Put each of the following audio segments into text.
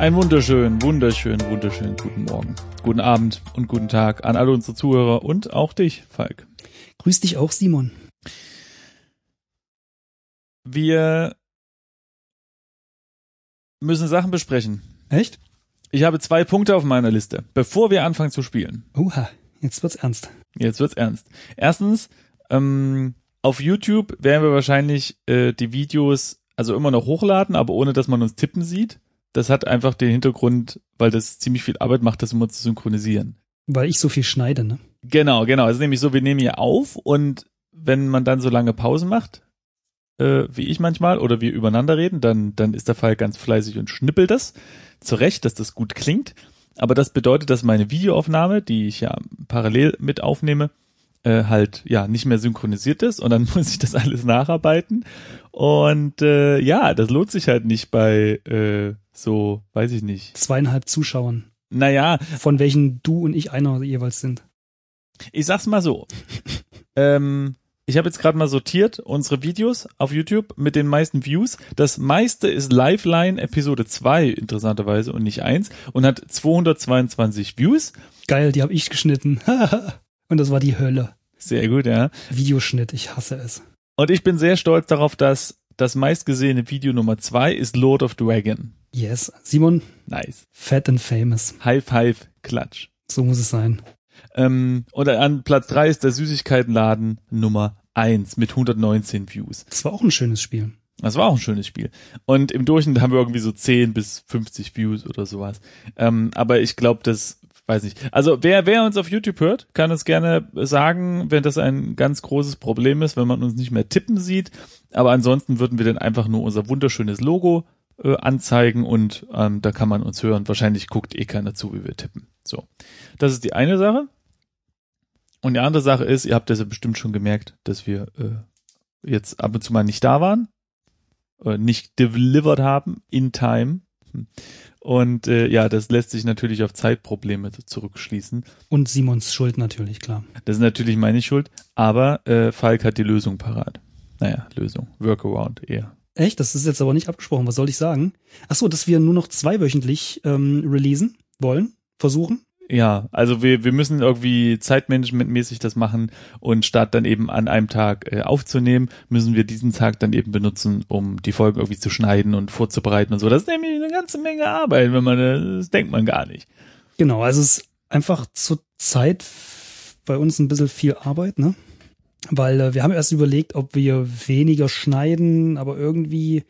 Einen wunderschönen, wunderschönen, wunderschönen guten Morgen, guten Abend und guten Tag an alle unsere Zuhörer und auch dich, Falk. Grüß dich auch, Simon. Wir müssen Sachen besprechen. Echt? Ich habe zwei Punkte auf meiner Liste, bevor wir anfangen zu spielen. Oha, jetzt wird's ernst. Jetzt wird's ernst. Erstens, ähm, auf YouTube werden wir wahrscheinlich äh, die Videos also immer noch hochladen, aber ohne dass man uns tippen sieht. Das hat einfach den Hintergrund, weil das ziemlich viel Arbeit macht, das immer zu synchronisieren. Weil ich so viel schneide, ne? Genau, genau. Es ist nämlich so, wir nehmen hier auf und wenn man dann so lange Pausen macht, äh, wie ich manchmal, oder wir übereinander reden, dann, dann ist der Fall ganz fleißig und schnippelt das zurecht, dass das gut klingt. Aber das bedeutet, dass meine Videoaufnahme, die ich ja parallel mit aufnehme, äh, halt ja nicht mehr synchronisiert ist und dann muss ich das alles nacharbeiten. Und äh, ja, das lohnt sich halt nicht bei äh, so, weiß ich nicht. Zweieinhalb Zuschauern, Naja, von welchen du und ich einer jeweils sind. ich sag's mal so. ähm, ich habe jetzt gerade mal sortiert unsere Videos auf YouTube mit den meisten Views. Das meiste ist Lifeline Episode 2 interessanterweise und nicht 1 und hat 222 Views. Geil, die habe ich geschnitten. und das war die Hölle. Sehr gut, ja. Videoschnitt, ich hasse es. Und ich bin sehr stolz darauf, dass das meistgesehene Video Nummer 2 ist Lord of Dragon. Yes. Simon, Nice. fat and famous. High five, Klatsch. So muss es sein. Ähm, und an Platz 3 ist der Süßigkeitenladen Nummer 1 mit 119 Views. Das war auch ein schönes Spiel. Das war auch ein schönes Spiel. Und im Durchschnitt haben wir irgendwie so 10 bis 50 Views oder sowas. Ähm, aber ich glaube, das weiß nicht. Also wer, wer uns auf YouTube hört, kann uns gerne sagen, wenn das ein ganz großes Problem ist, wenn man uns nicht mehr tippen sieht. Aber ansonsten würden wir dann einfach nur unser wunderschönes Logo äh, anzeigen und ähm, da kann man uns hören. Wahrscheinlich guckt eh keiner zu, wie wir tippen. So. Das ist die eine Sache. Und die andere Sache ist, ihr habt das ja bestimmt schon gemerkt, dass wir äh, jetzt ab und zu mal nicht da waren, äh, nicht delivered haben in time. Hm. Und äh, ja, das lässt sich natürlich auf Zeitprobleme zurückschließen. Und Simons Schuld natürlich, klar. Das ist natürlich meine Schuld, aber äh, Falk hat die Lösung parat. Naja, Lösung, Workaround eher. Echt? Das ist jetzt aber nicht abgesprochen. Was soll ich sagen? Ach so, dass wir nur noch zweiwöchentlich ähm, releasen wollen, versuchen. Ja, also wir, wir müssen irgendwie zeitmanagementmäßig das machen und statt dann eben an einem Tag äh, aufzunehmen, müssen wir diesen Tag dann eben benutzen, um die Folgen irgendwie zu schneiden und vorzubereiten und so. Das ist nämlich eine ganze Menge Arbeit, wenn man äh, das denkt man gar nicht. Genau, also es ist einfach zur Zeit bei uns ein bisschen viel Arbeit, ne? Weil äh, wir haben erst überlegt, ob wir weniger schneiden, aber irgendwie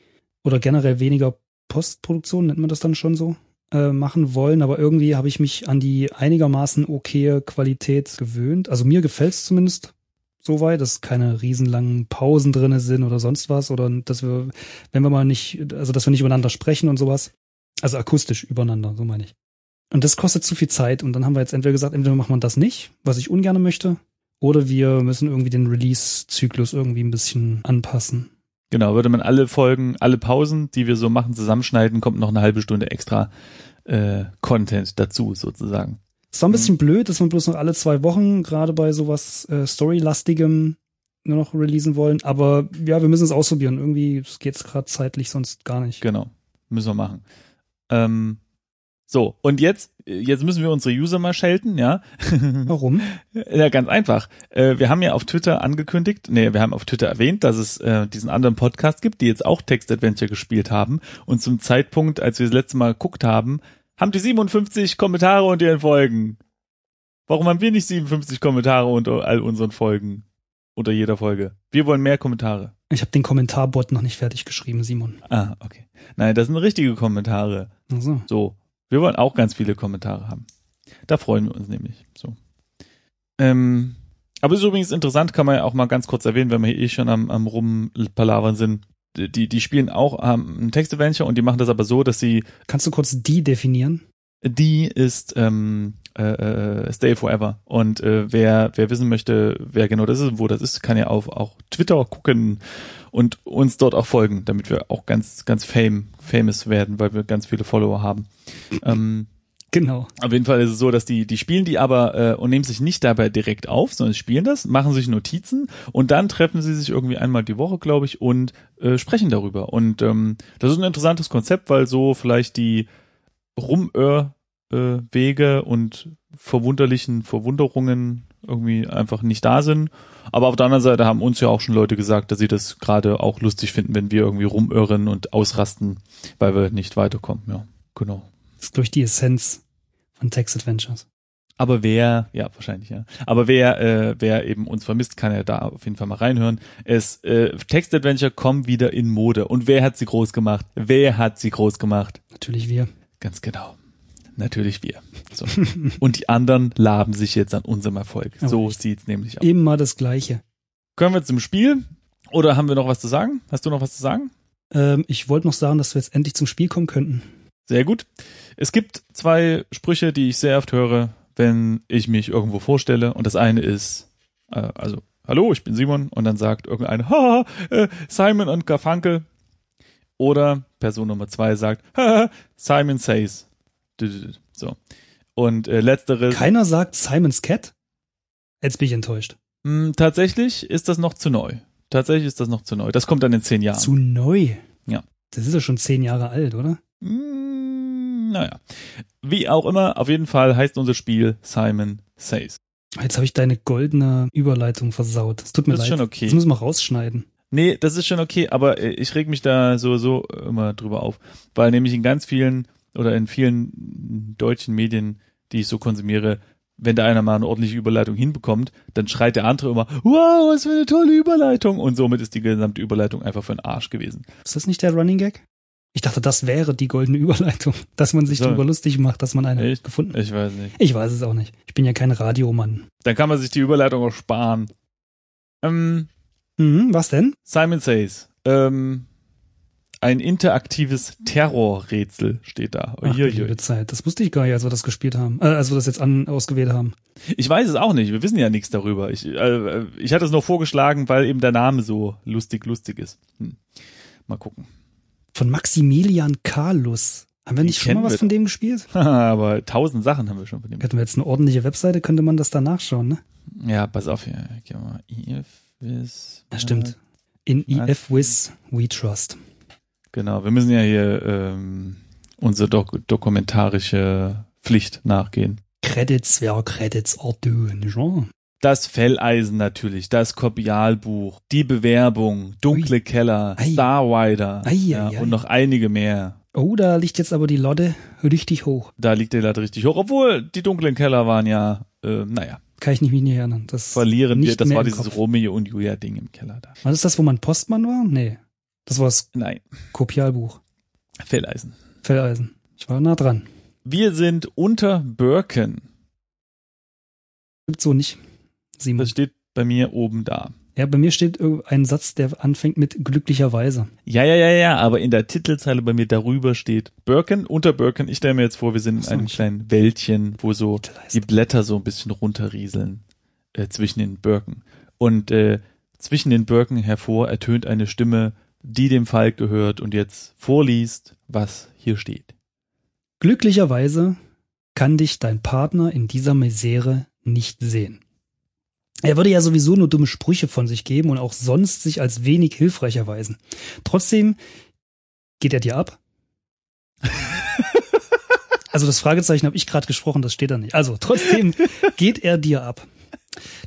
oder generell weniger Postproduktion, nennt man das dann schon so, äh, machen wollen. Aber irgendwie habe ich mich an die einigermaßen okaye Qualität gewöhnt. Also mir gefällt's zumindest soweit, dass keine riesenlangen Pausen drinne sind oder sonst was. Oder dass wir, wenn wir mal nicht, also dass wir nicht übereinander sprechen und sowas. Also akustisch übereinander, so meine ich. Und das kostet zu viel Zeit. Und dann haben wir jetzt entweder gesagt, entweder macht man das nicht, was ich ungern möchte, oder wir müssen irgendwie den Release-Zyklus irgendwie ein bisschen anpassen. Genau, würde man alle Folgen, alle Pausen, die wir so machen, zusammenschneiden, kommt noch eine halbe Stunde extra äh, Content dazu sozusagen. Es war ein bisschen blöd, dass wir bloß noch alle zwei Wochen, gerade bei sowas äh, Story-lastigem, nur noch releasen wollen. Aber ja, wir müssen es ausprobieren. Irgendwie geht's gerade zeitlich sonst gar nicht. Genau, müssen wir machen. Ähm, so, und jetzt, jetzt müssen wir unsere User mal schelten, ja. Warum? Ja, ganz einfach. Äh, wir haben ja auf Twitter angekündigt, nee, wir haben auf Twitter erwähnt, dass es äh, diesen anderen Podcast gibt, die jetzt auch Text Adventure gespielt haben. Und zum Zeitpunkt, als wir das letzte Mal geguckt haben, haben die 57 Kommentare unter ihren Folgen. Warum haben wir nicht 57 Kommentare unter all unseren Folgen? Unter jeder Folge. Wir wollen mehr Kommentare. Ich habe den Kommentarbot noch nicht fertig geschrieben, Simon. Ah, okay. Nein, das sind richtige Kommentare. Also, So. Wir wollen auch ganz viele Kommentare haben. Da freuen wir uns nämlich. So. Ähm, aber ist übrigens interessant, kann man ja auch mal ganz kurz erwähnen, wenn wir hier eh schon am, am Rumpalavern sind. Die, die spielen auch ähm, ein Text-Adventure und die machen das aber so, dass sie kannst du kurz die definieren? Die ist ähm, äh, äh, Stay Forever. Und äh, wer, wer wissen möchte, wer genau das ist und wo das ist, kann ja auf auch Twitter gucken und uns dort auch folgen, damit wir auch ganz, ganz fame, famous werden, weil wir ganz viele Follower haben. Ähm, Genau. auf jeden Fall ist es so, dass die, die spielen die aber äh, und nehmen sich nicht dabei direkt auf, sondern spielen das, machen sich Notizen und dann treffen sie sich irgendwie einmal die Woche, glaube ich, und äh, sprechen darüber. Und ähm, das ist ein interessantes Konzept, weil so vielleicht die Rumör äh, Wege und verwunderlichen Verwunderungen irgendwie einfach nicht da sind. Aber auf der anderen Seite haben uns ja auch schon Leute gesagt, dass sie das gerade auch lustig finden, wenn wir irgendwie rumirren und ausrasten, weil wir nicht weiterkommen. Ja, genau. Das ist, glaube ich, die Essenz von Text Adventures. Aber wer, ja, wahrscheinlich, ja. Aber wer, äh, wer eben uns vermisst, kann ja da auf jeden Fall mal reinhören. Es, äh, Text-Adventure kommen wieder in Mode. Und wer hat sie groß gemacht? Wer hat sie groß gemacht? Natürlich wir. Ganz genau. Natürlich wir. So. Und die anderen laben sich jetzt an unserem Erfolg. Aber So sieht's nämlich aus. Immer das Gleiche. Können wir zum Spiel? Oder haben wir noch was zu sagen? Hast du noch was zu sagen? Ähm, ich wollte noch sagen, dass wir jetzt endlich zum Spiel kommen könnten. Sehr gut. Es gibt zwei Sprüche, die ich sehr oft höre, wenn ich mich irgendwo vorstelle. Und das eine ist, äh, also, hallo, ich bin Simon. Und dann sagt irgendeiner, haha, äh, Simon und Garfunkel. Oder Person Nummer zwei sagt, haha, Simon says. So. Und äh, letzteres, Keiner sagt Simon's Cat? Jetzt bin ich enttäuscht. mh, tatsächlich ist das noch zu neu. Tatsächlich ist das noch zu neu. Das kommt dann in zehn Jahren. Zu neu. Ja. Das ist ja schon zehn Jahre alt, oder? Mm, naja. Wie auch immer, auf jeden Fall heißt unser Spiel Simon Says. Jetzt habe ich deine goldene Überleitung versaut. Es tut mir Das ist leid. schon okay. Das müssen wir rausschneiden. Nee, das ist schon okay, aber äh, ich reg mich da so so immer drüber auf, weil nämlich in ganz vielen oder in vielen deutschen Medien, die ich so konsumiere, wenn da einer mal eine ordentliche Überleitung hinbekommt, dann schreit der andere immer, wow, was für eine tolle Überleitung und somit ist die gesamte Überleitung einfach für den Arsch gewesen. Ist das nicht der Running Gag? Ich dachte, das wäre die goldene Überleitung, dass man sich So. darüber lustig macht, dass man eine Echt? gefunden hat. Ich weiß nicht. Ich weiß es auch nicht. Ich bin ja kein Radiomann. Dann kann man sich die Überleitung auch sparen. Ähm, Mhm, was denn? Simon Says, ähm, ein interaktives Terrorrätsel steht da. Ach, liebe Zeit. Das wusste ich gar nicht, als wir das gespielt haben. Äh, als wir das jetzt an, ausgewählt haben. Ich weiß es auch nicht. Wir wissen ja nichts darüber. Ich, äh, ich hatte es nur vorgeschlagen, weil eben der Name so lustig, lustig ist. Hm. Mal gucken. Von Maximilian Carlus. Haben wir Den nicht schon kennen mal was von dem gespielt? Aber tausend Sachen haben wir schon von dem. Hätten wir jetzt eine ordentliche Webseite, könnte man das da nachschauen, ne? Ja, pass auf hier. Gehen wir mal. IF Wiz- Ja, stimmt. In Was? EFWIS We Trust. Genau. Wir müssen ja hier ähm, unsere dok dokumentarische Pflicht nachgehen. Credits, wer Credits orduen, Jean. Das Felleisen natürlich, das Kopialbuch, die Bewerbung, Dunkle Keller, Ei. Starwider Ei, ja, ei, und noch einige mehr. Oh, da liegt jetzt aber die Lotte richtig hoch. Da liegt der Latte richtig hoch, obwohl die dunklen Keller waren ja, äh, naja, Kann ich nicht mich nicht erinnern. Das verlieren wir. Das war dieses. Romeo und Julia Ding im Keller da. War das das, wo man Postmann war? Nee. Das war das Nein, Kopialbuch. Felleisen. Felleisen. Ich war nah dran. Wir sind unter Birken. Gibt so nicht. Simon. Das steht bei mir oben da. Ja, bei mir steht ein Satz, der anfängt mit glücklicherweise. Ja, ja, ja, ja, aber in der Titelzeile bei mir darüber steht Birken, unter Birken. Ich stelle mir jetzt vor, wir sind in einem kleinen Wäldchen, wo so die. Blätter so ein bisschen runterrieseln äh, zwischen den Birken. Und äh, zwischen den Birken hervor ertönt eine Stimme, die dem Falk gehört und jetzt vorliest, was hier steht. Glücklicherweise kann dich dein Partner in dieser Misere nicht sehen. Er würde ja sowieso nur dumme Sprüche von sich geben und auch sonst sich als wenig hilfreich erweisen. Trotzdem geht er dir ab. Also das Fragezeichen habe ich gerade gesprochen, das steht da nicht. Also trotzdem geht er dir ab.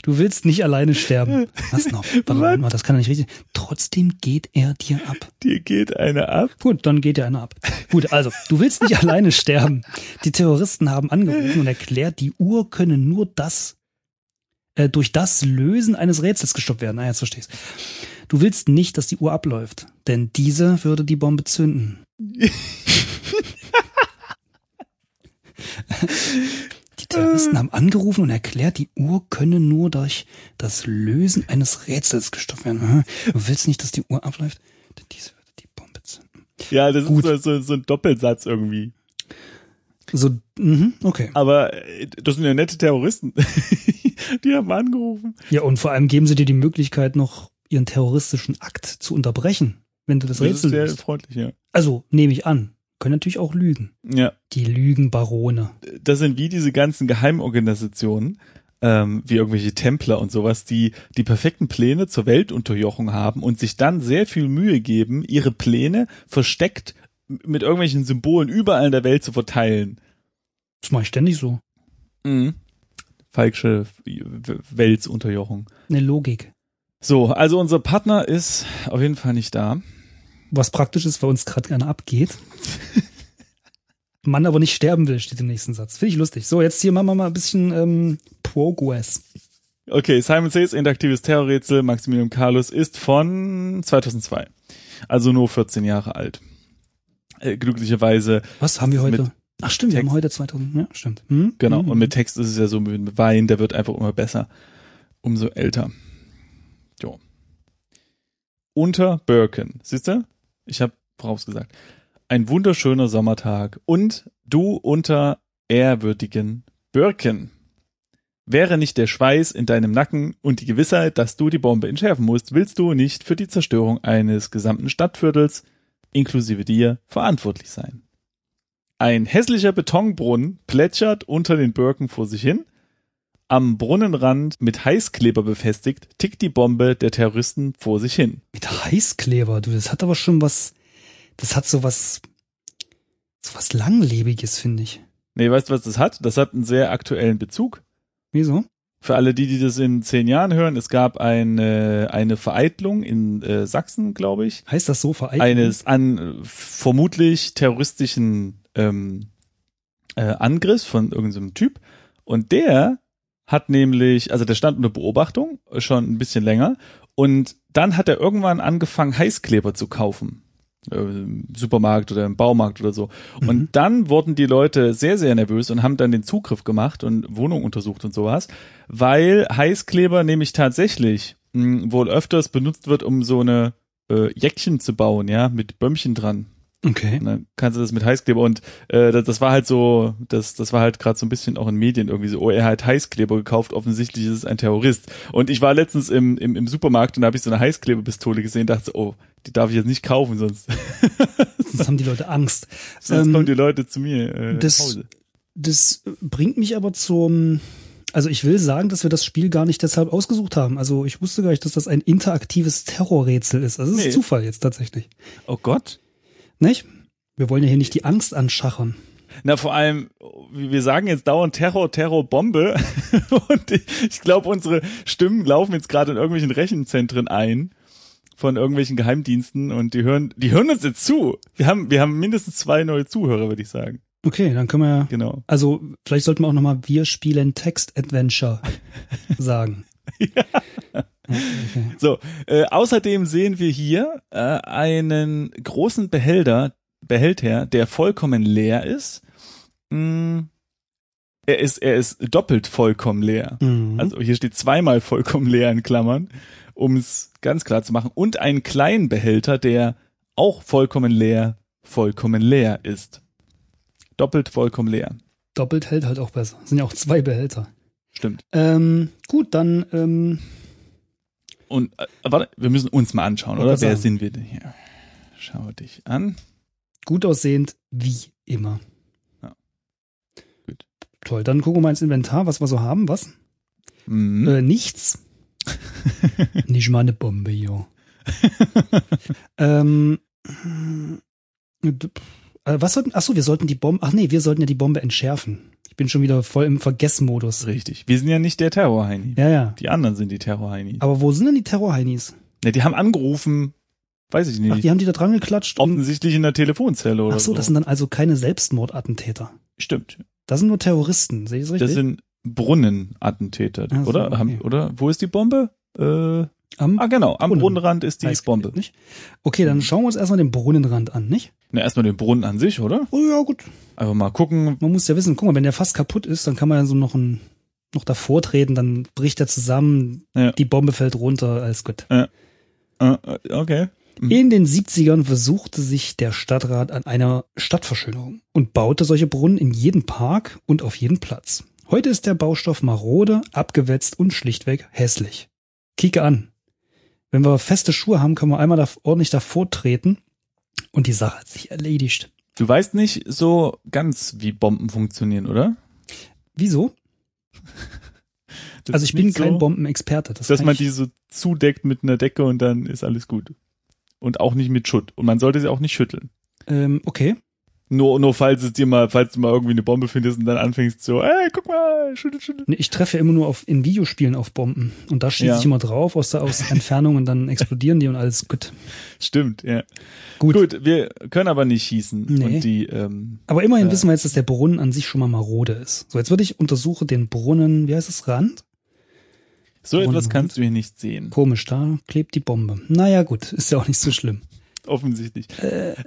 Du willst nicht alleine sterben. Was noch? Warte mal, das kann ja nicht richtig. Trotzdem geht er dir ab. Dir geht eine ab. Gut, dann geht ja einer ab. Gut, also, du willst nicht alleine sterben. Die Terroristen haben angerufen und erklärt, die Uhr könne nur das, äh, durch das Lösen eines Rätsels gestoppt werden. Ah, jetzt verstehe ich's. Du willst nicht, dass die Uhr abläuft, denn diese würde die Bombe zünden. Die Terroristen haben angerufen und erklärt, die Uhr könne nur durch das Lösen eines Rätsels gestoppt werden. Du willst nicht, dass die Uhr abläuft, denn diese würde die Bombe zünden. Ja, das Gut. ist so, so, so ein Doppelsatz irgendwie. So, mhm, okay. Aber äh, das sind ja nette Terroristen. die haben angerufen. Ja, und vor allem geben sie dir die Möglichkeit, noch ihren terroristischen Akt zu unterbrechen, wenn du das, Das ist Rätsel sehr löst. freundlich, ja. Also, nehme ich an. Können natürlich auch lügen. Ja, Die Lügenbarone. das sind wie diese ganzen Geheimorganisationen, ähm, wie irgendwelche Templer und sowas, die die perfekten Pläne zur Weltunterjochung haben und sich dann sehr viel Mühe geben, ihre Pläne versteckt mit irgendwelchen Symbolen überall in der Welt zu verteilen. Das mache ich ständig so. Mhm. Falsche Weltsunterjochung. Eine Logik. So, also unser Partner ist auf jeden Fall nicht da. Was praktisch ist, weil uns gerade gerne abgeht. Mann aber nicht sterben will, steht im nächsten Satz. Finde ich lustig. So, jetzt hier machen wir mal ein bisschen ähm, Progress. Okay, Simon Says interaktives Terrorrätsel Maximilian Carlos ist von 2002. Also nur 14 Jahre alt. Äh, glücklicherweise, Was haben wir heute? Ach stimmt, wir Text. haben heute 2000. Ja, stimmt. Hm? genau. Hm. Und mit Text ist es ja so mit Wein, der wird einfach immer besser. Umso älter. Jo. Unter Birken. Siehst du? Ich habe vorausgesagt. Ein wunderschöner Sommertag und du unter ehrwürdigen Birken. Wäre nicht der Schweiß in deinem Nacken und die Gewissheit, dass du die Bombe entschärfen musst, willst du nicht für die Zerstörung eines gesamten Stadtviertels, inklusive dir, verantwortlich sein. Ein hässlicher Betonbrunnen plätschert unter den Birken vor sich hin. Am Brunnenrand mit Heißkleber befestigt, tickt die Bombe der Terroristen vor sich hin. Mit Heißkleber, du, das hat aber schon was, das hat so was, so was Langlebiges, finde ich. Nee, weißt du, was das hat? Das hat einen sehr aktuellen Bezug. Wieso? Für alle die, die das in zehn Jahren hören, es gab eine, eine Vereitlung in äh, Sachsen, glaube ich, Heißt das so vereint? eines an äh, vermutlich terroristischen ähm, äh, Angriffs von irgendeinem Typ. Und der hat nämlich, also der stand unter Beobachtung schon ein bisschen länger. Und dann hat er irgendwann angefangen, Heißkleber zu kaufen. Äh, Im Supermarkt oder im Baumarkt oder so. Mhm. Und dann wurden die Leute sehr, sehr nervös und haben dann den Zugriff gemacht und Wohnungen untersucht und sowas, weil Heißkleber nämlich tatsächlich mh, wohl öfters benutzt wird, um so eine äh, Jäckchen zu bauen, ja, mit Bömmchen dran. Okay. Und dann kannst du das mit Heißkleber und äh, das, das war halt so, das, das war halt gerade so ein bisschen auch in Medien irgendwie so, oh, er hat Heißkleber gekauft, offensichtlich ist es ein Terrorist. Und ich war letztens im, im, im Supermarkt und da habe ich so eine Heißklebepistole gesehen, dachte so, oh, die darf ich jetzt nicht kaufen, sonst, Sonst haben die Leute Angst. sonst Ähm, kommen die Leute zu mir äh, das-. Das bringt mich aber zum, also ich will sagen, dass wir das Spiel gar nicht deshalb ausgesucht haben. Also ich wusste gar nicht, dass das ein interaktives Terrorrätsel ist. Also das Nee. ist Zufall jetzt tatsächlich. Oh Gott. Nicht? Wir wollen ja hier nicht die Angst anschachern. Na, vor allem, wir sagen jetzt dauernd Terror, Terror, Bombe. Und ich, glaube, unsere Stimmen laufen jetzt gerade in irgendwelchen Rechenzentren ein von irgendwelchen Geheimdiensten und die hören, die hören uns jetzt zu. Wir haben, wir haben mindestens zwei neue Zuhörer, würde ich sagen. Okay, dann können wir ja, Genau. also vielleicht sollten wir auch nochmal Wir spielen Text-Adventure sagen. ja. So, äh, außerdem sehen wir hier äh, einen großen Behälter, Behälter, der vollkommen leer ist. Mm, er ist, er ist doppelt vollkommen leer. Mhm. Also hier steht zweimal vollkommen leer in Klammern, um es ganz klar zu machen. Und einen kleinen Behälter, der auch vollkommen leer, vollkommen leer ist. Doppelt vollkommen leer. Doppelt hält halt auch besser. Sind ja auch zwei Behälter. Stimmt. Ähm, gut, dann ähm, Und äh, warte, wir müssen uns mal anschauen, oder? Wer sind wir denn hier? Schau dich an. gut aussehend wie immer. Ja. Gut. Toll, dann gucken wir mal ins Inventar, was wir so haben. Was? Mhm. Äh, nichts. Nicht mal eine Bombe, jo. ähm, äh, was sollten, ach so, wir sollten die Bombe, ach nee, wir sollten ja die Bombe entschärfen. Ich bin schon wieder voll im Vergessmodus. Richtig. Wir sind ja nicht der Terrorheini. Ja, ja. Die anderen sind die Terrorheini. Aber wo sind denn die Terrorheinis? Ne, die haben angerufen, weiß ich Ach, nicht, die haben die da dran geklatscht. offensichtlich in der Telefonzelle oder Ach so, das sind dann also keine Selbstmordattentäter. Stimmt. Das sind nur Terroristen, sehe ich das richtig? Das sind Brunnenattentäter, Ach so, oder? okay. Oder? Wo ist die Bombe? Äh, Am ah, genau, am Brunnen. Brunnenrand ist die Heißkleber, Bombe. Nicht? Okay, dann schauen wir uns erstmal den Brunnenrand an, nicht? Na, erstmal den Brunnen an sich, oder? Oh ja, gut. Einfach mal gucken. Man muss ja wissen, guck mal, wenn der fast kaputt ist, dann kann man ja so noch ein, noch davor treten, dann bricht er zusammen, Ja. die Bombe fällt runter, alles gut. Äh, äh, okay. Mhm. In den 70ern versuchte sich der Stadtrat an einer Stadtverschönerung und baute solche Brunnen in jedem Park und auf jedem Platz. Heute ist der Baustoff marode, abgewetzt und schlichtweg hässlich. Kicke an. Wenn wir feste Schuhe haben, können wir einmal da ordentlich davor treten und die Sache hat sich erledigt. Du weißt nicht so ganz, wie Bomben funktionieren, oder? Wieso? Also ich bin kein so, Bombenexperte. Das Dass man die so zudeckt mit einer Decke und dann ist alles gut. Und auch nicht mit Schutt. Und man sollte sie auch nicht schütteln. ähm, okay. Nur, nur falls es dir mal, falls du mal irgendwie eine Bombe findest und dann anfängst so, ey, guck mal, schüttel, schüttel. Ich treffe ja immer nur auf, in Videospielen auf Bomben. Und da schieße Ja. ich immer drauf aus, der, aus Entfernung und dann explodieren die und alles gut. Stimmt, ja. Gut. Gut, wir können aber nicht schießen. Nee. Und die, ähm, Aber immerhin Äh. wissen wir jetzt, dass der Brunnen an sich schon mal marode ist. So, jetzt würde ich untersuche den Brunnen, wie heißt es, Rand? so etwas Wunderbar. kannst du hier nicht sehen. Komisch, da klebt die Bombe. Naja, gut, ist ja auch nicht so schlimm. Offensichtlich.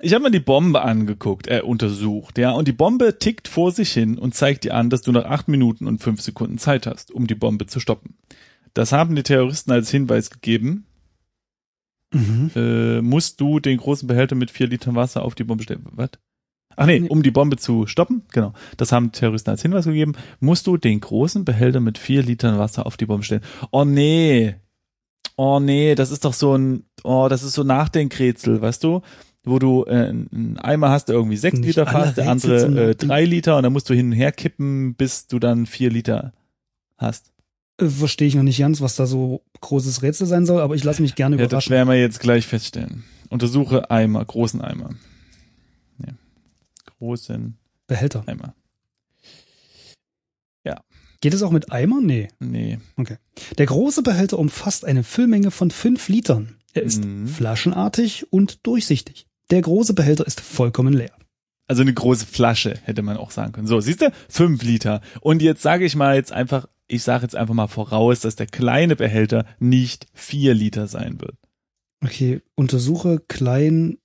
Ich habe mir die Bombe angeguckt, äh, untersucht, ja, und die Bombe tickt vor sich hin und zeigt dir an, dass du nach acht Minuten und fünf Sekunden Zeit hast, um die Bombe zu stoppen. Das haben die Terroristen als Hinweis gegeben. Mhm. Äh, musst du den großen Behälter mit vier Litern Wasser auf die Bombe stellen. Was? Ach nee, um die Bombe zu stoppen, genau. Das haben die Terroristen als Hinweis gegeben. Musst du den großen Behälter mit vier Litern Wasser auf die Bombe stellen. Oh nee. Oh nee, das ist doch so ein, oh, das ist so Nachdenkrätsel, weißt du? Wo du äh, einen Eimer hast, der irgendwie sechs Liter fasst, der andere äh, drei Liter und dann musst du hin und her kippen, bis du dann vier Liter hast. Äh, Verstehe ich noch nicht ganz, was da so großes Rätsel sein soll, aber ich lasse mich gerne Ja, das überraschen. werden wir jetzt gleich feststellen. Untersuche Eimer, großen Eimer. Ja. Großen Behälter. Eimer. Geht es auch mit Eimer? Nee. Nee. Der große Behälter umfasst eine Füllmenge von fünf Litern. Er ist Mhm. flaschenartig und durchsichtig. Der große Behälter ist vollkommen leer. Also eine große Flasche, hätte man auch sagen können. So, siehst du? Fünf Liter. Und jetzt sage ich mal jetzt einfach, ich sage jetzt einfach mal voraus, dass der kleine Behälter nicht vier Liter sein wird. Okay, untersuche kleinen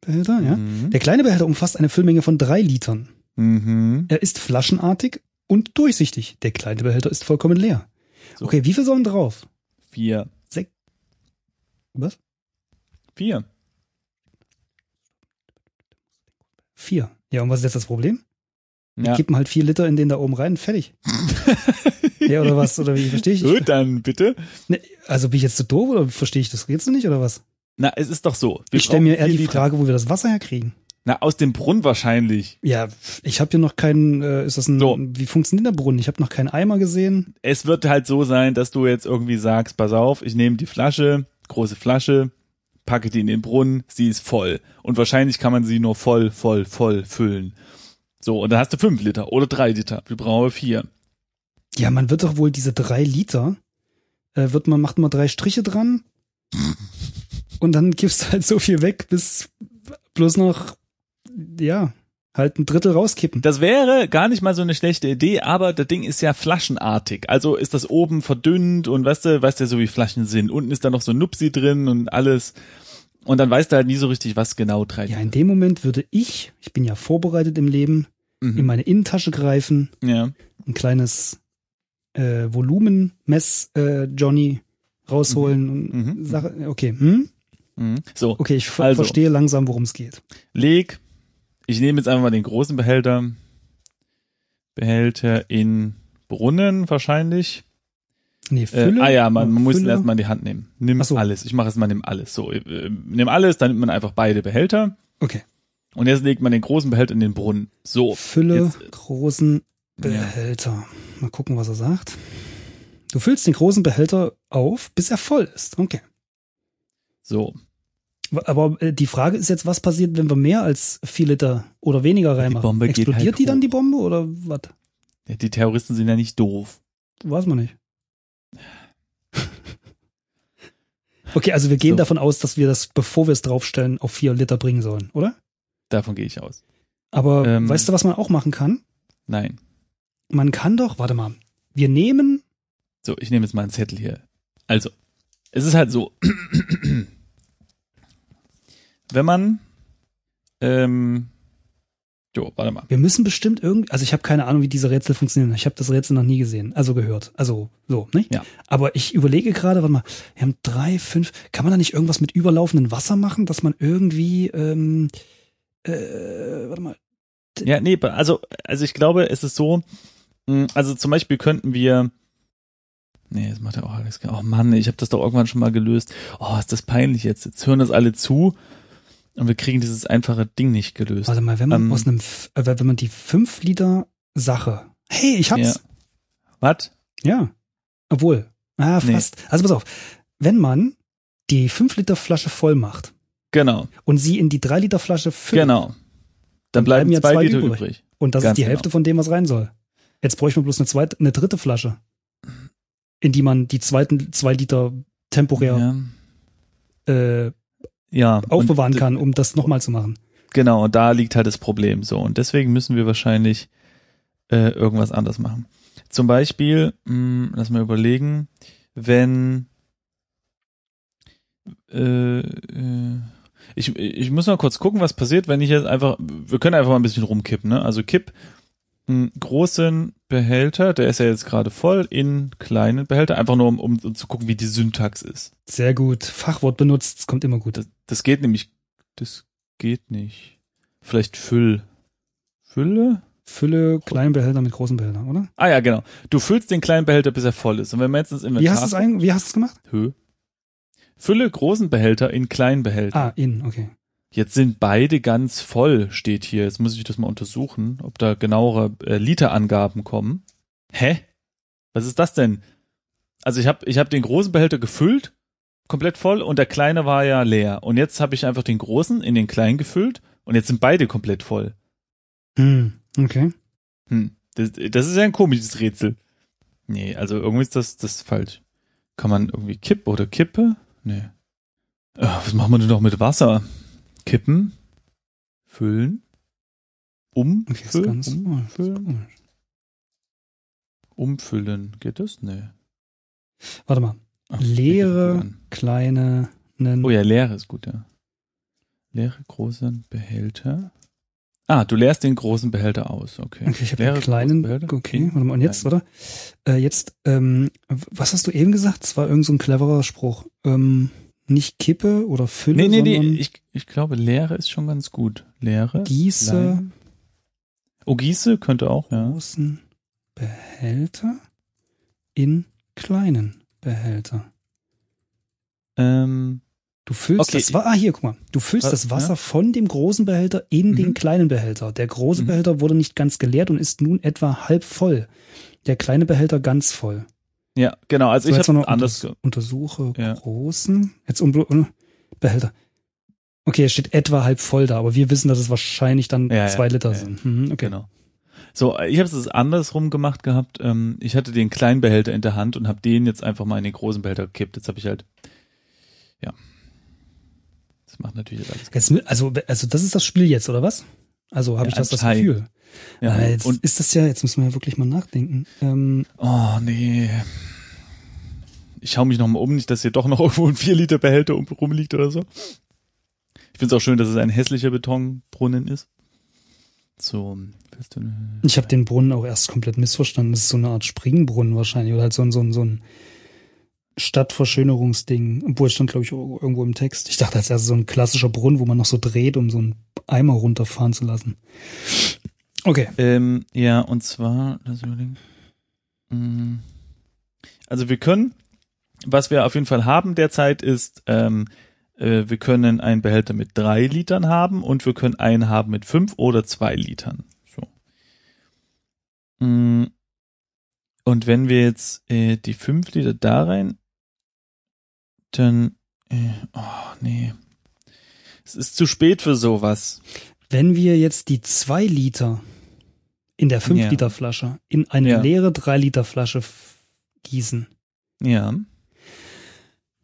Behälter, ja. Mhm. Der kleine Behälter umfasst eine Füllmenge von drei Litern. Mhm. Er ist flaschenartig und durchsichtig. Der kleine Behälter ist vollkommen leer. So. Okay, wie viel sollen drauf? Vier. Was? Vier. Vier. Ja, und was ist jetzt das Problem? Ja. Kippen halt vier Liter in den da oben rein, fertig. ja, oder was? Oder wie verstehe ich? Gut, dann bitte. Ne, also bin ich jetzt zu doof oder verstehe ich das Rätsel nicht oder was? Na, es ist doch so. Wir ich stelle mir eher die Liter. Frage, wo wir das Wasser herkriegen. Na, aus dem Brunnen wahrscheinlich. Ja, ich habe hier noch keinen, äh, ist das ein, So. wie funktioniert der Brunnen? Ich habe noch keinen Eimer gesehen. Es wird halt so sein, dass du jetzt irgendwie sagst, pass auf, ich nehme die Flasche, große Flasche, packe die in den Brunnen, sie ist voll. Und wahrscheinlich kann man sie nur voll, voll, voll füllen. So, und dann hast du fünf Liter oder drei Liter. Wir brauchen vier. Ja, man wird doch wohl diese drei Liter, äh, wird man, macht man drei Striche dran und dann gibst du halt so viel weg, bis bloß noch, ja, halt ein Drittel rauskippen. Das wäre gar nicht mal so eine schlechte Idee, aber das Ding ist ja flaschenartig. Also ist das oben verdünnt und weißt du, weißt du, so wie Flaschen sind. Unten ist da noch so ein Nupsi drin und alles. Und dann weißt du halt nie so richtig, was genau drei Ja, in dem Moment würde ich, ich bin ja vorbereitet im Leben, in Mhm. meine Innentasche greifen, Ja. ein kleines äh, Volumenmess äh, Johnny rausholen und Mhm. Sache, okay, hm? Mhm. So, Okay, ich Also. verstehe langsam, worum es geht. leg. Ich nehme jetzt einfach mal den großen Behälter. Behälter in Brunnen wahrscheinlich. Nee, Äh, Fülle. ah ja, man, man muss Fülle. erstmal in die Hand nehmen. Nimm so. alles. Ich mache es mal, nimm alles. So, äh, nimm alles, dann nimmt man einfach beide Behälter. Okay. Und jetzt legt man den großen Behälter in den Brunnen. So. Fülle jetzt- großen Ja. Behälter. Mal gucken, was er sagt. Du füllst den großen Behälter auf, bis er voll ist. Okay. So. Aber äh, die Frage ist jetzt, was passiert, wenn wir mehr als vier Liter oder weniger reinmachen? Bombe geht Explodiert halt die dann hoch. die Bombe oder was? Ja, Die Terroristen sind ja nicht doof. Weiß man nicht. Okay, also wir gehen So. davon aus, dass wir das, bevor wir es draufstellen, auf vier Liter bringen sollen, oder? Davon gehe ich aus. Aber Ähm. weißt du, was man auch machen kann? Nein. Man kann doch, warte mal, wir nehmen, So, ich nehme jetzt mal einen Zettel hier. Also, es ist halt so. Wenn man ähm, Jo, warte mal. Wir müssen bestimmt irgendwie, also ich habe keine Ahnung, wie diese Rätsel funktionieren. Ich habe das Rätsel noch nie gesehen, also gehört. Also so, nicht? Ja. Aber ich überlege gerade, warte mal, wir haben drei, fünf, kann man da nicht irgendwas mit überlaufendem Wasser machen, dass man irgendwie, ähm, äh, warte mal, Ja, nee, also, also ich glaube, es ist so, mh, also zum Beispiel könnten wir, nee, das macht ja auch alles, oh Mann, ich habe das doch irgendwann schon mal gelöst. Oh, ist das peinlich jetzt. Jetzt hören das alle zu und wir kriegen dieses einfache Ding nicht gelöst. warte mal, wenn man Ähm, aus einem, äh, wenn man die fünf Liter Sache, hey, ich hab's, Was? ja, obwohl, ah, Nee. fast. Also pass auf, wenn man die fünf Liter Flasche voll macht Genau, und sie in die drei Liter Flasche füllt, genau. Dann bleiben bleiben ja zwei zwei Liter übrig. übrig. Und das Ganz ist die genau. Hälfte von dem, was rein soll. Jetzt bräuchte man bloß eine zweite, eine dritte Flasche, in die man die zweiten zwei Liter temporär Ja. äh, ja. aufbewahren und, kann, um das nochmal zu machen. Genau, und da liegt halt das Problem so. Und deswegen müssen wir wahrscheinlich äh, irgendwas anders machen. Zum Beispiel, mh, lass mal überlegen, wenn äh, äh, ich, ich muss mal kurz gucken, was passiert, wenn ich jetzt einfach, wir können einfach mal ein bisschen rumkippen, ne? Also kipp einen großen Behälter, der ist ja jetzt gerade voll, in kleinen Behälter, einfach nur um, um, zu gucken, wie die Syntax ist. Sehr gut. Fachwort benutzt, es kommt immer gut. Das, das geht nämlich, das geht nicht. Vielleicht Füll. Fülle? Fülle kleinen Behälter mit großen Behältern, oder? Ah ja, genau. Du füllst den kleinen Behälter, bis er voll ist. Und wenn wir jetzt ins Inventar Wie hast du es gemacht? Höhe. Fülle großen Behälter in kleinen Behälter. Ah, in, okay. Jetzt sind beide ganz voll, steht hier. Jetzt muss ich das mal untersuchen, ob da genauere äh, Literangaben kommen. Hä? Was ist das denn? Also ich habe ich hab den großen Behälter gefüllt, komplett voll, und der kleine war ja leer. Und jetzt habe ich einfach den großen in den kleinen gefüllt und jetzt sind beide komplett voll. Hm, okay. Hm, das, das ist ja ein komisches Rätsel. Nee, also irgendwie ist das, das falsch. Kann man irgendwie Kipp oder Kippe? Nee. Äh, was machen wir denn noch mit Wasser? Kippen? Füllen? Umfüllen? umfüllen? Umfüllen. Geht das? Nee. Warte mal. Ach, Leere, kleine, nen, Oh ja, leere ist gut, ja. Leere großen Behälter. Ah, du leerst den großen Behälter aus, okay. Okay, ich habe Leere einen kleinen. Okay, in warte mal. Und jetzt, kleinen. oder? Äh, jetzt, ähm, was hast du eben gesagt? Das war irgend so ein cleverer Spruch. Ähm, nicht Kippe oder Fülle, Nee, nee, nee, ich, ich glaube, Leere ist schon ganz gut. Leere. Gieße klein. Oh, Gieße könnte auch, ja. großen Behälter in kleinen Behälter. Ähm, Du füllst Okay. das Wasser, ah hier, guck mal, du füllst Was? das Wasser von dem großen Behälter in den Mhm. kleinen Behälter. Der große Mhm. Behälter wurde nicht ganz geleert und ist nun etwa halb voll. Der kleine Behälter ganz voll. Ja, genau. Also So, ich habe noch anders. unters- untersuche Ja. großen, jetzt um, Behälter. Okay, es steht etwa halb voll da, aber wir wissen, dass es wahrscheinlich dann Ja, zwei Liter ja, ja. sind. Mhm, okay. Genau. So, ich habe es andersrum gemacht gehabt. Ähm, ich hatte den kleinen Behälter in der Hand und habe den jetzt einfach mal in den großen Behälter gekippt. Jetzt habe ich halt, ja, das macht natürlich jetzt alles. Jetzt, also, also das ist das Spiel jetzt, oder was? Also habe Ja, ich das, das. Gefühl. Ja, Ah, jetzt und ist das ja, jetzt müssen wir ja wirklich mal nachdenken. Ähm, oh nee, ich schaue mich noch mal um, nicht, dass hier doch noch irgendwo ein 4 Liter Behälter um, rumliegt oder so. Ich finde es auch schön, dass es ein hässlicher Betonbrunnen ist. So, ich habe den Brunnen auch erst komplett missverstanden. Das ist so eine Art Springbrunnen wahrscheinlich oder halt so ein, so ein, so ein Stadtverschönerungsding. Obwohl es stand, glaube ich, irgendwo im Text. Ich dachte als erstes so ein klassischer Brunnen, wo man noch so dreht, um so einen Eimer runterfahren zu lassen. Okay. Ähm, ja, und zwar. Mm, Also wir können, was wir auf jeden Fall haben derzeit ist, ähm, äh, wir können einen Behälter mit drei Litern haben und wir können einen haben mit fünf oder zwei Litern. So. Mm, Und wenn wir jetzt äh, die fünf Liter da rein, dann, äh, oh nee, es ist zu spät für sowas. Wenn wir jetzt die zwei Liter in der fünf Ja. Liter Flasche in eine Ja. leere drei Liter Flasche gießen. Ja.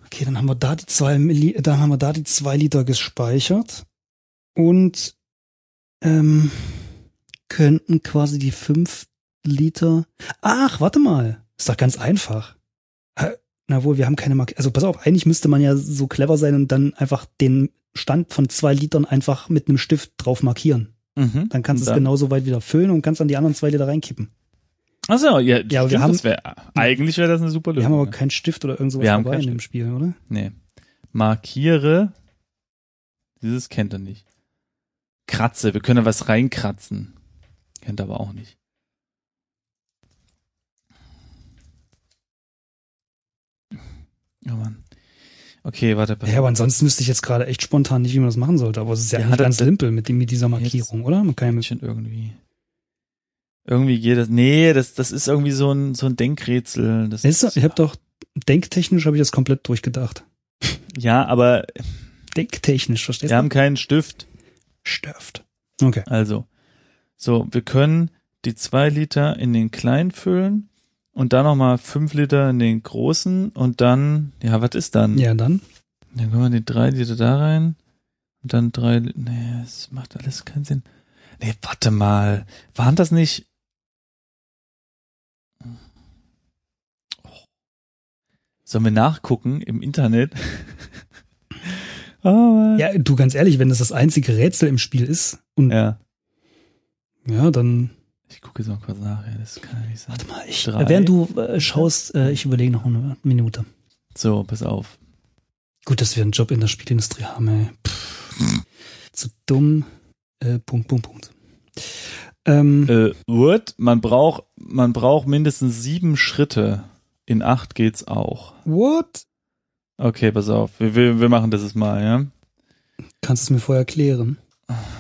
Okay, dann haben wir da die zwei, Milli dann haben wir da die zwei Liter gespeichert und ähm, könnten quasi die fünf Liter. Ach, warte mal, ist doch ganz einfach. Na wohl, wir haben keine Marke. Also pass auf, eigentlich müsste man ja so clever sein und dann einfach den Stand von zwei Litern einfach mit einem Stift drauf markieren. Mhm. Dann kannst du es genauso weit wieder füllen und kannst dann die anderen zwei Liter reinkippen. Achso, ja, Ja, aber wir stimmt, haben- das wär, eigentlich wäre das eine super Wir Lösung. haben aber ja. keinen Stift oder irgend sowas Wir haben dabei in keinen dem Spiel, oder? Nee. Markiere. Dieses kennt er nicht. Kratze. Wir können da was reinkratzen. Kennt er aber auch nicht. Oh Mann. Okay, warte. pass Ja, aber ansonsten wüsste ich jetzt gerade echt spontan nicht, wie man das machen sollte. Aber es ist ja, Ja, ganz simpel mit, dem, mit dieser Markierung, oder? Man kann ja mit, schon irgendwie. Irgendwie geht das. Nee, das, das ist irgendwie so ein, so ein Denkrätsel. Das Weißt du, ich habe doch, denktechnisch habe ich das komplett durchgedacht. ja, aber Denktechnisch, verstehst wir haben du? keinen Stift. Stirft. Okay. Also, so, wir können die zwei Liter in den kleinen füllen und dann nochmal fünf Liter in den großen und dann, ja, was ist dann? Ja, dann. Dann können wir die drei Liter da rein und dann drei, nee, das macht alles keinen Sinn. Nee, warte mal, waren das nicht? Oh. Sollen wir nachgucken im Internet? oh. Ja, du ganz ehrlich, wenn das das einzige Rätsel im Spiel ist und ja, ja. dann. Ich gucke jetzt mal kurz nach, ja, das kann ja nicht sein. Warte mal, ich, Drei. während du äh, schaust, äh, ich überlege noch eine Minute. So, pass auf. Gut, dass wir einen Job in der Spielindustrie haben, ey. Zu dumm. Äh, Punkt, Punkt, Punkt. Ähm, Äh, Word, man braucht, man braucht mindestens sieben Schritte. In acht geht's auch. what? Okay, pass auf. Wir, wir, wir machen das jetzt mal, ja? Kannst du es mir vorher erklären?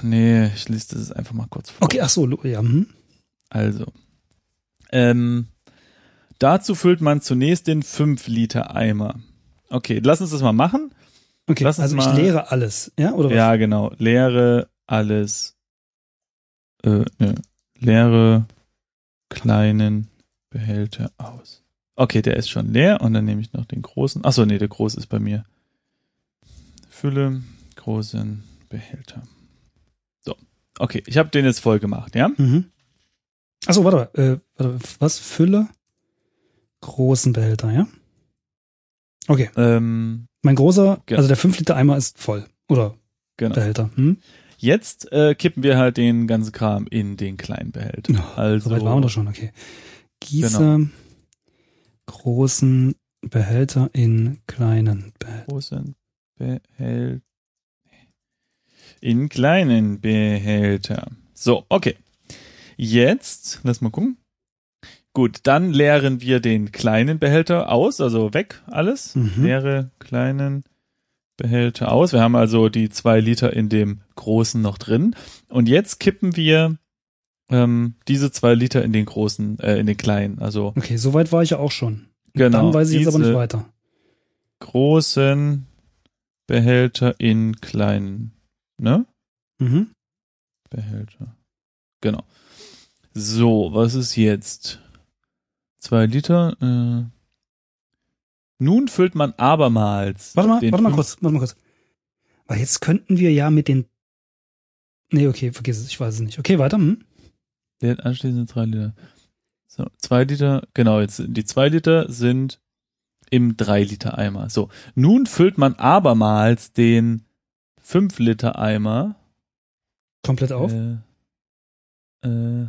Nee, ich lese das einfach mal kurz vor. Okay, ach so, ja. Hm. Also. Ähm, dazu füllt man zunächst den 5 Liter Eimer. Okay, lass uns das mal machen. Okay, Lass uns also ich mal- lehre alles, ja? Oder was? Ja, genau. Leere alles. Äh, ne. Leere kleinen Behälter aus. Okay, der ist schon leer und dann nehme ich noch den großen. Achso, nee, der große ist bei mir. Fülle großen Behälter. So. Okay, ich habe den jetzt voll gemacht, ja? Mhm. Achso, warte mal. Äh, warte, was? Fülle? Großen Behälter, ja? Okay. Ähm, Mein großer, Genau. also der 5-Liter-Eimer ist voll. Oder genau. Behälter. Hm? Jetzt äh, kippen wir halt den ganzen Kram in den kleinen Behälter. Ja, Also, So weit waren wir doch schon, okay. Gieße großen Behälter in kleinen Behälter. großen Behälter. In kleinen Behälter. So, okay. Jetzt, lass mal gucken. Gut, dann leeren wir den kleinen Behälter aus, also weg alles. Mhm. Leere kleinen Behälter aus. Wir haben also die zwei Liter in dem großen noch drin. Und jetzt kippen wir ähm, diese zwei Liter in den großen, äh, in den kleinen. Also Okay, so weit war ich ja auch schon. Genau, Dann weiß ich jetzt aber nicht weiter. großen Behälter in kleinen, ne? Mhm. Behälter. Genau. So, was ist jetzt? Zwei Liter. Äh. Nun füllt man abermals. Warte mal, warte mal kurz, warte mal kurz. Weil jetzt könnten wir ja mit den. Nee, okay, vergiss es, ich weiß es nicht. Okay, weiter. Hm? Den anschließenden drei Liter. So, zwei Liter, genau, jetzt die zwei Liter sind im drei Liter Eimer. So, nun füllt man abermals den fünf Liter Eimer Komplett auf. Äh, äh,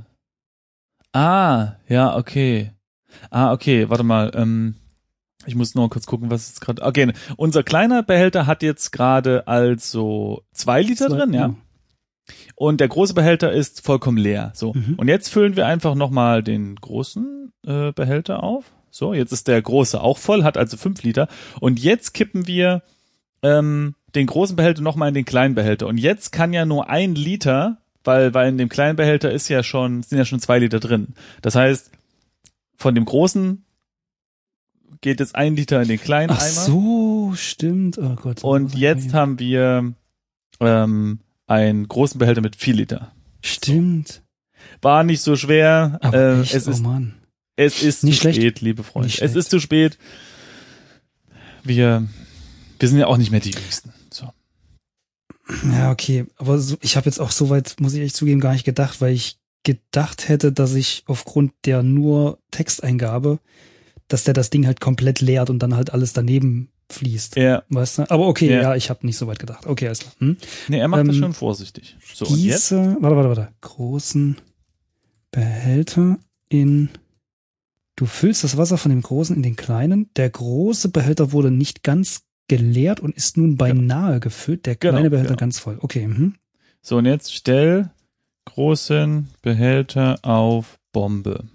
ah, ja, okay. Ah, okay, warte mal. Ähm, ich muss nur kurz gucken, was jetzt gerade. Okay, unser kleiner Behälter hat jetzt gerade also zwei Liter Zwei- drin, ja. Und der große Behälter ist vollkommen leer. So. Mhm. Und jetzt füllen wir einfach nochmal den großen äh, Behälter auf. So, jetzt ist der große auch voll, hat also fünf Liter. Und jetzt kippen wir ähm, den großen Behälter nochmal in den kleinen Behälter. Und jetzt kann ja nur ein Liter, weil, weil in dem kleinen Behälter ist ja schon, sind ja schon zwei Liter drin. Das heißt, von dem großen geht jetzt ein Liter in den kleinen Ach Eimer. so, stimmt. Oh Gott. Und jetzt haben wir ähm, einen großen Behälter mit vier Liter. Stimmt. War nicht so schwer. Aber äh, echt, es oh ist Mann. Es ist Nicht zu schlecht. spät, liebe Freunde. Nicht Es schlecht. ist zu spät. Wir, wir sind ja auch nicht mehr die Jüngsten. Ja, okay. Aber so, ich habe jetzt auch soweit, muss ich echt zugeben, gar nicht gedacht, weil ich gedacht hätte, dass ich aufgrund der nur Texteingabe, dass der das Ding halt komplett leert und dann halt alles daneben fließt. Ja. Weißt du? Aber okay, Ja. ja, ich habe nicht so weit gedacht. Okay, alles klar. Hm? Nee, er macht das Ähm, schon vorsichtig. So, und jetzt? Warte, warte, warte, großen Behälter in, du füllst das Wasser von dem großen in den kleinen. Der große Behälter wurde nicht ganz geleert und ist nun beinahe gefüllt. Der Genau, kleine Behälter genau. ganz voll. Okay, mhm. So, und jetzt stell großen Behälter auf Bombe.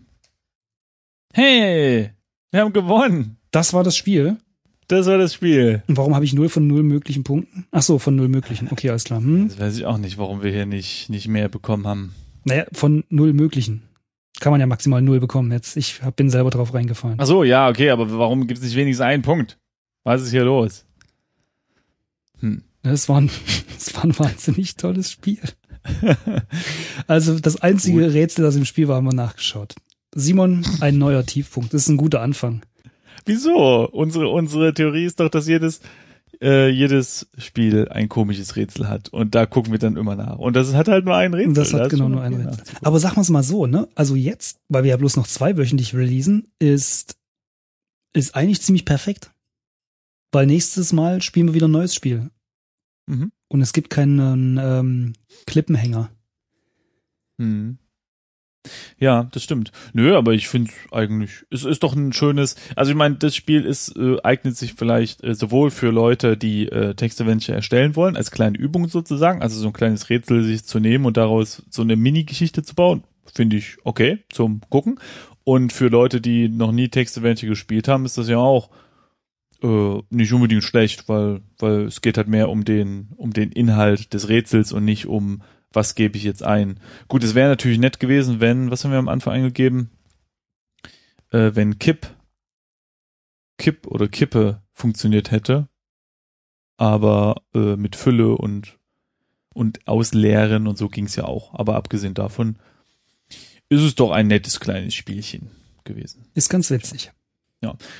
Hey, wir haben gewonnen. Das war das Spiel. Das war das Spiel. Und warum habe ich null von null möglichen Punkten? Ach so, von null möglichen. Okay, alles klar. Hm. Das weiß ich auch nicht, warum wir hier nicht, nicht mehr bekommen haben. Naja, von null möglichen. Kann man ja maximal null bekommen jetzt. Ich hab, bin selber drauf reingefallen. Ach so, ja, okay, aber warum gibt es nicht wenigstens einen Punkt? Was ist hier los? Hm. Das war ein, das war ein wahnsinnig tolles Spiel. Also das einzige Rätsel, das im Spiel war, haben wir nachgeschaut. Simon, ein neuer Tiefpunkt. Das ist ein guter Anfang. Wieso? Unsere, unsere Theorie ist doch, dass jedes, äh, jedes Spiel ein komisches Rätsel hat. Und da gucken wir dann immer nach. Und das hat halt nur ein Rätsel. Und das Da hat ist genau nur ein Rätsel. Aber sagen wir es mal so, ne? Also jetzt, weil wir ja bloß noch zweiwöchentlich releasen, ist, ist eigentlich ziemlich perfekt. Weil nächstes Mal spielen wir wieder ein neues Spiel. Mhm. Und es gibt keinen ähm, Klippenhänger. Hm. Ja, das stimmt. Nö, aber ich finde eigentlich, es ist doch ein schönes, also ich meine, das Spiel ist, äh, eignet sich vielleicht äh, sowohl für Leute, die äh, Textadventure erstellen wollen, als kleine Übung sozusagen, also so ein kleines Rätsel sich zu nehmen und daraus so eine Mini-Geschichte zu bauen, finde ich okay zum Gucken. Und für Leute, die noch nie Textadventure gespielt haben, ist das ja auch äh, nicht unbedingt schlecht, weil, weil es geht halt mehr um den, um den Inhalt des Rätsels und nicht um was gebe ich jetzt ein. Gut, es wäre natürlich nett gewesen, wenn, was haben wir am Anfang eingegeben? Äh, wenn Kipp, Kipp oder Kippe funktioniert hätte, aber äh, mit Fülle und und Ausleeren und so ging's ja auch. Aber abgesehen davon ist es doch ein nettes kleines Spielchen gewesen. Ist ganz witzig.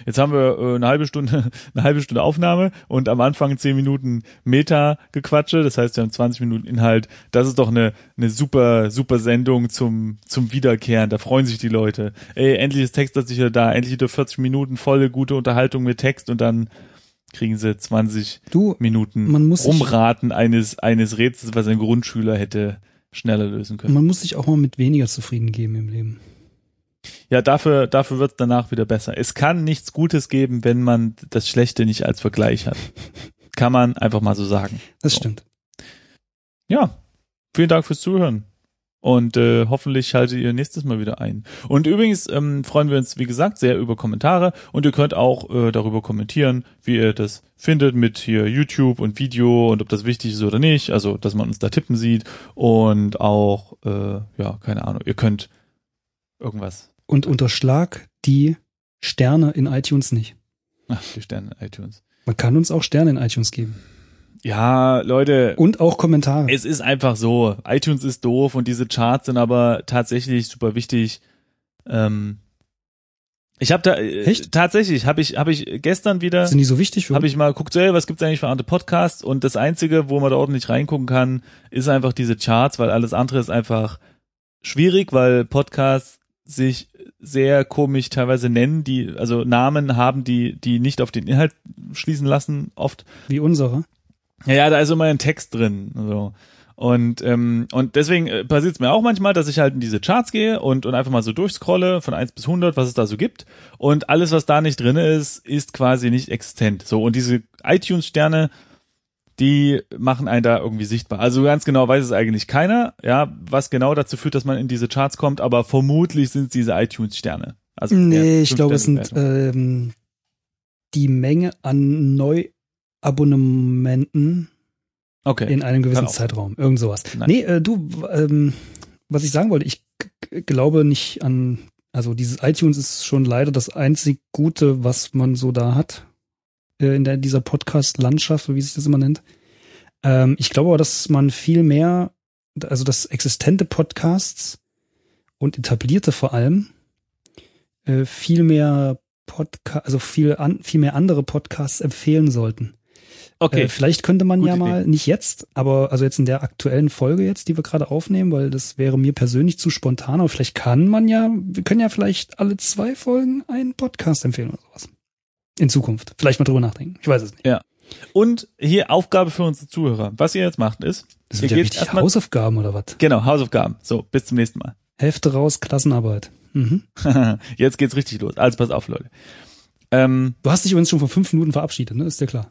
Jetzt haben wir äh, eine halbe Stunde, eine halbe Stunde Aufnahme und am Anfang zehn Minuten Meta-Gequatsche. Das heißt, wir haben 20 Minuten Inhalt. Das ist doch eine, eine super, super Sendung zum, zum Wiederkehren. Da freuen sich die Leute. Ey, endlich ist Text das wieder da. Endlich wieder 40 Minuten volle gute Unterhaltung mit Text und dann kriegen sie 20 Du, Minuten Man muss rumraten eines, eines Rätsels, was ein Grundschüler hätte schneller lösen können. man muss sich auch mal mit weniger zufrieden geben im Leben. Ja, dafür, dafür wird's danach wieder besser. Es kann nichts Gutes geben, wenn man das Schlechte nicht als Vergleich hat. Kann man einfach mal so sagen. Das So. stimmt. Ja, vielen Dank fürs Zuhören. Und äh, hoffentlich schaltet ihr nächstes Mal wieder ein. Und übrigens ähm, freuen wir uns, wie gesagt, sehr über Kommentare. Und ihr könnt auch äh, darüber kommentieren, wie ihr das findet mit hier YouTube und Video und ob das wichtig ist oder nicht. Also, dass man uns da tippen sieht. Und auch, äh, ja, keine Ahnung, ihr könnt irgendwas. Und unterschlag die Sterne in iTunes nicht. Ach, die Sterne in iTunes. Man kann uns auch Sterne in iTunes geben. Ja, Leute, Und auch Kommentare. es ist einfach so. iTunes ist doof und diese Charts sind aber tatsächlich super wichtig. Ähm, ich habe da äh, Echt? tatsächlich habe ich habe ich gestern wieder Sind die so wichtig für habe ich mal geguckt, ey, was gibt's eigentlich für andere Podcasts und das einzige, wo man da ordentlich reingucken kann, ist einfach diese Charts, weil alles andere ist einfach schwierig, weil Podcasts sich sehr komisch teilweise nennen, die also Namen haben, die die nicht auf den Inhalt schließen lassen oft. Wie unsere. Ja, ja, da ist immer ein Text drin. So. Und, ähm, und deswegen äh, passiert es mir auch manchmal, dass ich halt in diese Charts gehe und, und einfach mal so durchscrolle von 1 bis 100, was es da so gibt. Und alles, was da nicht drin ist, ist quasi nicht existent. So, und diese iTunes-Sterne, die machen einen da irgendwie sichtbar. Also ganz genau weiß es eigentlich keiner, ja, was genau dazu führt, dass man in diese Charts kommt, aber vermutlich sind es diese iTunes-Sterne. Also Nee, ich glaube, es sind ähm, die Menge an Neuabonnementen okay. in einem gewissen. Zeitraum. Irgend sowas. Nein. Nee, äh, du, ähm, was ich sagen wollte, ich glaube nicht an, also dieses iTunes ist schon leider das einzig Gute, was man so da hat äh, in der, dieser Podcast-Landschaft, wie sich das immer nennt. Ähm, ich glaube aber, dass man viel mehr, also dass existente Podcasts und etablierte vor allem äh, viel mehr Podcast, also viel, an, viel mehr andere Podcasts empfehlen sollten. okay. Äh, vielleicht könnte man Gute ja mal, nicht jetzt, aber also jetzt in der aktuellen Folge jetzt, die wir gerade aufnehmen, weil das wäre mir persönlich zu spontan, aber vielleicht kann man ja, wir können ja vielleicht alle zwei Folgen einen Podcast empfehlen oder sowas. In Zukunft. Vielleicht mal drüber nachdenken. Ich weiß es nicht. Ja. Und hier Aufgabe für unsere Zuhörer. Was ihr jetzt macht ist, Das ihr sind ja richtig Hausaufgaben oder was? genau, Hausaufgaben. So, bis zum nächsten Mal. Hefte raus, Klassenarbeit. Mhm. jetzt geht's richtig los. Also pass auf, Leute. Ähm, Du hast dich übrigens schon vor fünf Minuten verabschiedet, ne? Ist dir klar.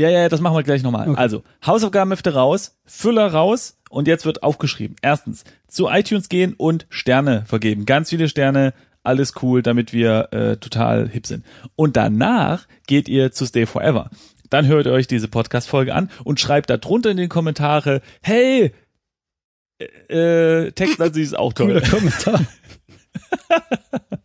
ja, ja, das machen wir gleich nochmal. Okay. Also, Hausaufgabenhefte raus, Füller raus und jetzt wird aufgeschrieben. Erstens, zu iTunes gehen und Sterne vergeben. Ganz viele Sterne, alles cool, damit wir äh, total hip sind. Und danach geht ihr zu Stay Forever. Dann hört ihr euch diese Podcast-Folge an und schreibt da drunter in die Kommentare, hey, äh, äh, Text sich ist auch toll. Cooler Kommentar.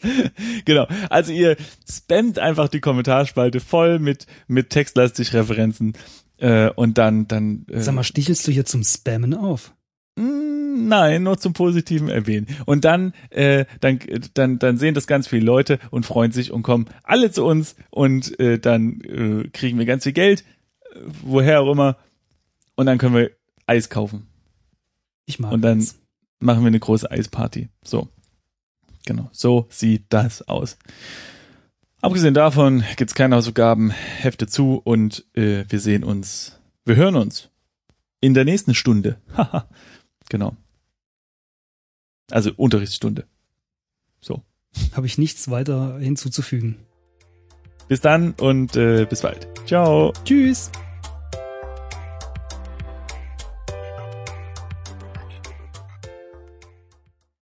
genau. Also ihr spammt einfach die Kommentarspalte voll mit, mit textlastig Referenzen. Äh, und dann, dann. Äh, Sag mal, stichelst du hier zum Spammen auf? Mm, Nein, nur zum positiven Erwähnen. Und dann, äh, dann, dann, dann sehen das ganz viele Leute und freuen sich und kommen alle zu uns und äh, dann äh, kriegen wir ganz viel Geld, äh, woher auch immer. Und dann können wir Eis kaufen. Ich mag Und dann- das. Machen wir eine große Eisparty. So. Genau. So sieht das aus. Abgesehen davon gibt's keine Hausaufgaben, Hefte zu und äh, wir sehen uns, wir hören uns in der nächsten Stunde. Haha. genau. Also Unterrichtsstunde. Habe ich nichts weiter hinzuzufügen. Bis dann und äh, bis bald. Ciao. Tschüss.